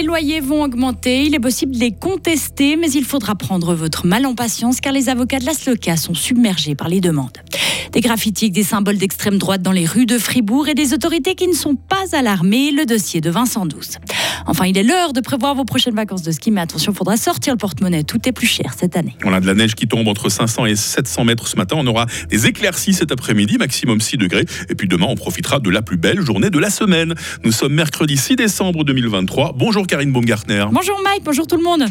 Les loyers vont augmenter, il est possible de les contester, mais il faudra prendre votre mal en patience car les avocats de la SLOCA sont submergés par les demandes. Des graffitis, des symboles d'extrême droite dans les rues de Fribourg et des autorités qui ne sont pas alarmées, le dossier de Vincent Douce. Enfin, il est l'heure de prévoir vos prochaines vacances de ski, mais attention, il faudra sortir le porte-monnaie, tout est plus cher cette année. On a de la neige qui tombe entre 500 et 700 mètres ce matin, on aura des éclaircies cet après-midi, maximum 6 degrés, et puis demain on profitera de la plus belle journée de la semaine. Nous sommes mercredi 6 décembre 2023. Bonjour Karine Baumgartner. Bonjour Mike, bonjour tout le monde.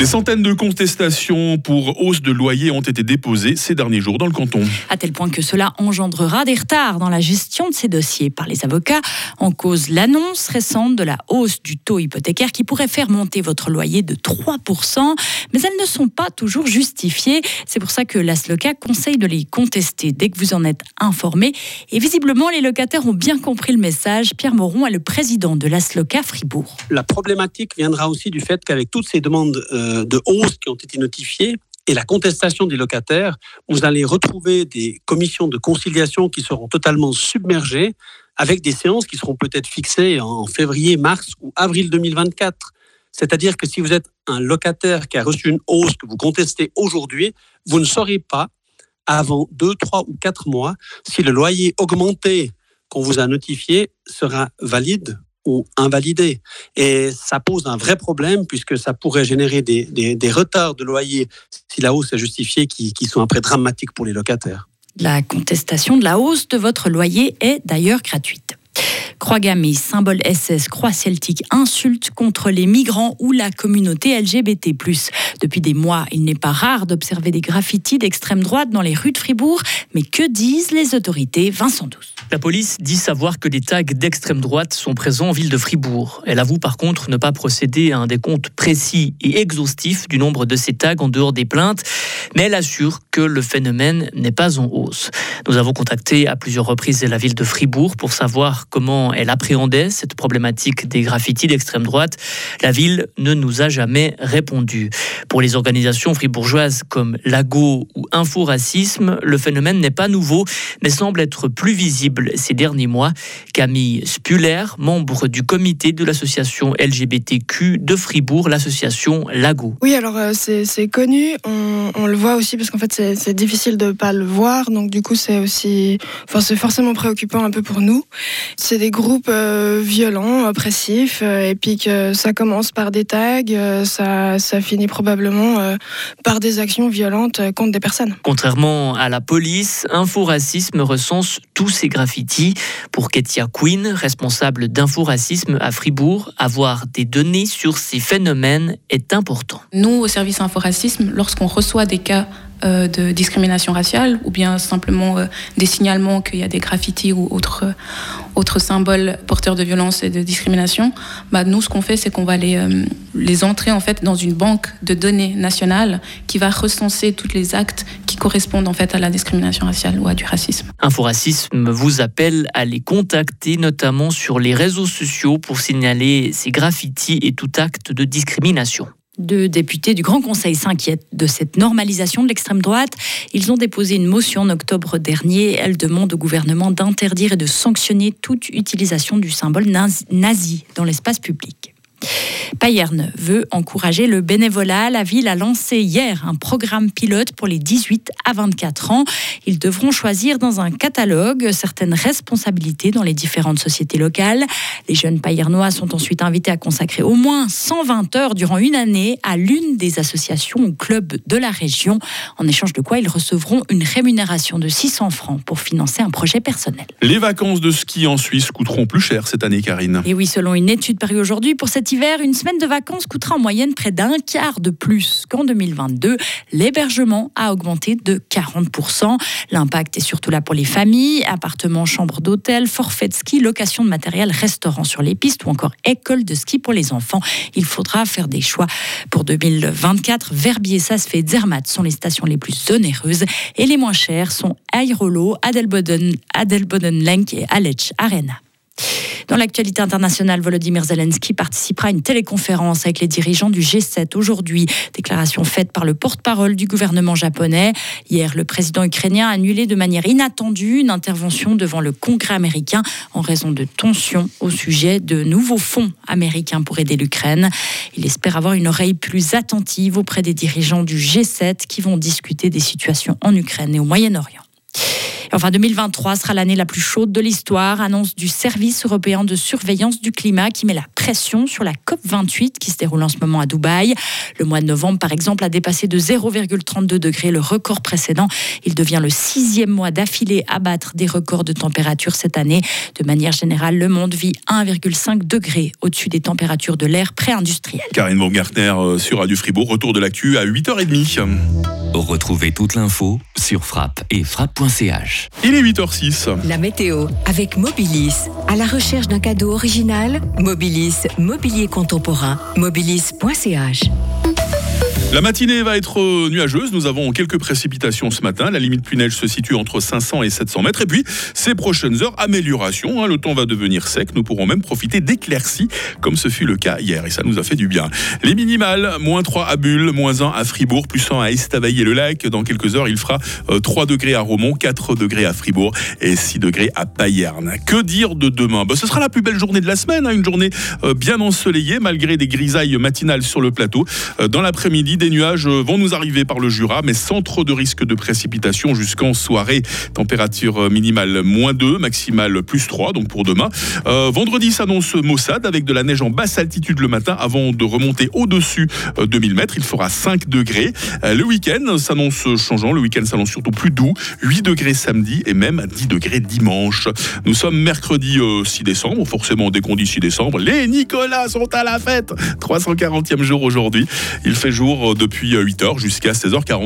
Des centaines de contestations pour hausse de loyer ont été déposées ces derniers jours dans le canton. À tel point que cela engendrera des retards dans la gestion de ces dossiers par les avocats. En cause l'annonce récente de la hausse du taux hypothécaire qui pourrait faire monter votre loyer de 3%. Mais elles ne sont pas toujours justifiées. C'est pour ça que la SLOCA conseille de les contester dès que vous en êtes informé. Et visiblement, les locataires ont bien compris le message. Pierre Moron est le président de la SLOCA Fribourg. La problématique viendra aussi du fait qu'avec toutes ces demandes euh, de hausse qui ont été notifiées et la contestation des locataires, vous allez retrouver des commissions de conciliation qui seront totalement submergées avec des séances qui seront peut-être fixées en février, mars ou avril 2024. C'est-à-dire que si vous êtes un locataire qui a reçu une hausse que vous contestez aujourd'hui, vous ne saurez pas avant deux, trois ou quatre mois si le loyer augmenté qu'on vous a notifié sera valide ou invalidé. Et ça pose un vrai problème puisque ça pourrait générer des, des, retards de loyer si la hausse est justifiée qui, qui sont après dramatiques pour les locataires. La contestation de la hausse de votre loyer est d'ailleurs gratuite. Croix gammée, symbole SS, croix celtique, insulte contre les migrants ou la communauté LGBT+. Depuis des mois, il n'est pas rare d'observer des graffitis d'extrême droite dans les rues de Fribourg. Mais que disent les autorités Vincent Douce? La police dit savoir que des tags d'extrême droite sont présents en ville de Fribourg. Elle avoue par contre ne pas procéder à un décompte précis et exhaustif du nombre de ces tags en dehors des plaintes, mais elle assure que le phénomène n'est pas en hausse. Nous avons contacté à plusieurs reprises la ville de Fribourg pour savoir comment elle appréhendait cette problématique des graffitis d'extrême droite, la ville ne nous a jamais répondu. Pour les organisations fribourgeoises comme Lago ou Info Racisme, le phénomène n'est pas nouveau, mais semble être plus visible ces derniers mois. Camille Spuller, membre du comité de l'association LGBTQ de Fribourg, l'association Lago. Oui, alors euh, c'est connu, on, le voit aussi parce qu'en fait c'est difficile de ne pas le voir, donc du coup c'est aussi, enfin c'est forcément préoccupant un peu pour nous. C'est des groupe euh, violent, oppressif, euh, et puis que ça commence par des tags, ça finit probablement par des actions violentes contre des personnes. Contrairement à la police, Info-Racisme recense tous ces graffitis. Pour Ketia Quinn, responsable d'Info-Racisme à Fribourg, avoir des données sur ces phénomènes est important. Nous, au service Info-Racisme, lorsqu'on reçoit des cas euh, de discrimination raciale ou bien simplement euh, des signalements qu'il y a des graffitis ou autres, euh, autres symboles porteurs de violence et de discrimination, bah, nous, ce qu'on fait, c'est qu'on va les, les entrer en fait dans une banque de données nationale qui va recenser tous les actes qui correspondent en fait à la discrimination raciale ou à du racisme. Inforacisme vous appelle à les contacter notamment sur les réseaux sociaux pour signaler ces graffitis et tout acte de discrimination. Deux députés du Grand Conseil s'inquiètent de cette normalisation de l'extrême droite. Ils ont déposé une motion en octobre dernier. Elle demande au gouvernement d'interdire et de sanctionner toute utilisation du symbole nazi dans l'espace public. Payerne veut encourager le bénévolat. La ville a lancé hier un programme pilote pour les 18 à 24 ans. Ils devront choisir dans un catalogue certaines responsabilités dans les différentes sociétés locales. Les jeunes payernois sont ensuite invités à consacrer au moins 120 heures durant une année à l'une des associations ou clubs de la région, en échange de quoi ils recevront une rémunération de 600 francs pour financer un projet personnel. Les vacances de ski en Suisse coûteront plus cher cette année, Karine. Et oui, selon une étude parue aujourd'hui, pour hiver, une semaine de vacances coûtera en moyenne près d'un quart de plus qu'en 2022. L'hébergement a augmenté de 40%. L'impact est surtout là pour les familles, appartements, chambres d'hôtel, forfait de ski, location de matériel, restaurant sur les pistes ou encore école de ski pour les enfants. Il faudra faire des choix. Pour 2024, Verbier, Sasfe et Zermatt sont les stations les plus onéreuses et les moins chères sont Airolo, Adelboden, Adelboden Lenk et Aletsch Arena. Dans l'actualité internationale, Volodymyr Zelensky participera à une téléconférence avec les dirigeants du G7 aujourd'hui. Déclaration faite par le porte-parole du gouvernement japonais. Hier, le président ukrainien a annulé de manière inattendue une intervention devant le Congrès américain en raison de tensions au sujet de nouveaux fonds américains pour aider l'Ukraine. Il espère avoir une oreille plus attentive auprès des dirigeants du G7 qui vont discuter des situations en Ukraine et au Moyen-Orient. Enfin, 2023 sera l'année la plus chaude de l'histoire, annonce du Service européen de surveillance du climat qui met la pression sur la COP28 qui se déroule en ce moment à Dubaï. Le mois de novembre, par exemple, a dépassé de 0,32 degrés le record précédent. Il devient le sixième mois d'affilée à battre des records de température cette année. De manière générale, le monde vit 1,5 degré au-dessus des températures de l'air pré-industriel. Karine Baumgartner euh, sur Radio Fribourg, retour de l'actu à 8h30. Retrouvez toute l'info sur frappe et frappe.ch. Il est 8h06. La météo avec Mobilis. À la recherche d'un cadeau original, Mobilis, mobilier contemporain, mobilis.ch. La matinée va être euh, nuageuse. Nous avons quelques précipitations ce matin. La limite pluie-neige se situe entre 500 et 700 mètres. Et puis, ces prochaines heures, amélioration. Hein. Le temps va devenir sec. Nous pourrons même profiter d'éclaircies, comme ce fut le cas hier. Et ça nous a fait du bien. Les minimales, moins 3 à Bulle, moins 1 à Fribourg, plus 1 à Estavayer-le-Lac. Dans quelques heures, il fera 3 euh, degrés à Romont, 4 degrés à Fribourg et 6 degrés à Payerne. Que dire de demain? Bah, Ce sera la plus belle journée de la semaine. Hein. Une journée euh, bien ensoleillée, malgré des grisailles matinales sur le plateau. Dans l'après-midi, des nuages vont nous arriver par le Jura, mais sans trop de risque de précipitation jusqu'en soirée. Température minimale moins 2, maximale plus 3, donc pour demain. Euh, vendredi s'annonce maussade avec de la neige en basse altitude le matin avant de remonter au-dessus de 2000 mètres. Il fera 5 degrés. Euh, le week-end s'annonce changeant. Le week-end s'annonce surtout plus doux. 8 degrés samedi et même 10 degrés dimanche. Nous sommes mercredi 6 décembre. Forcément, dès qu'on dit 6 décembre, les Nicolas sont à la fête. 340e jour aujourd'hui. Il fait jour depuis 8h jusqu'à 16h40.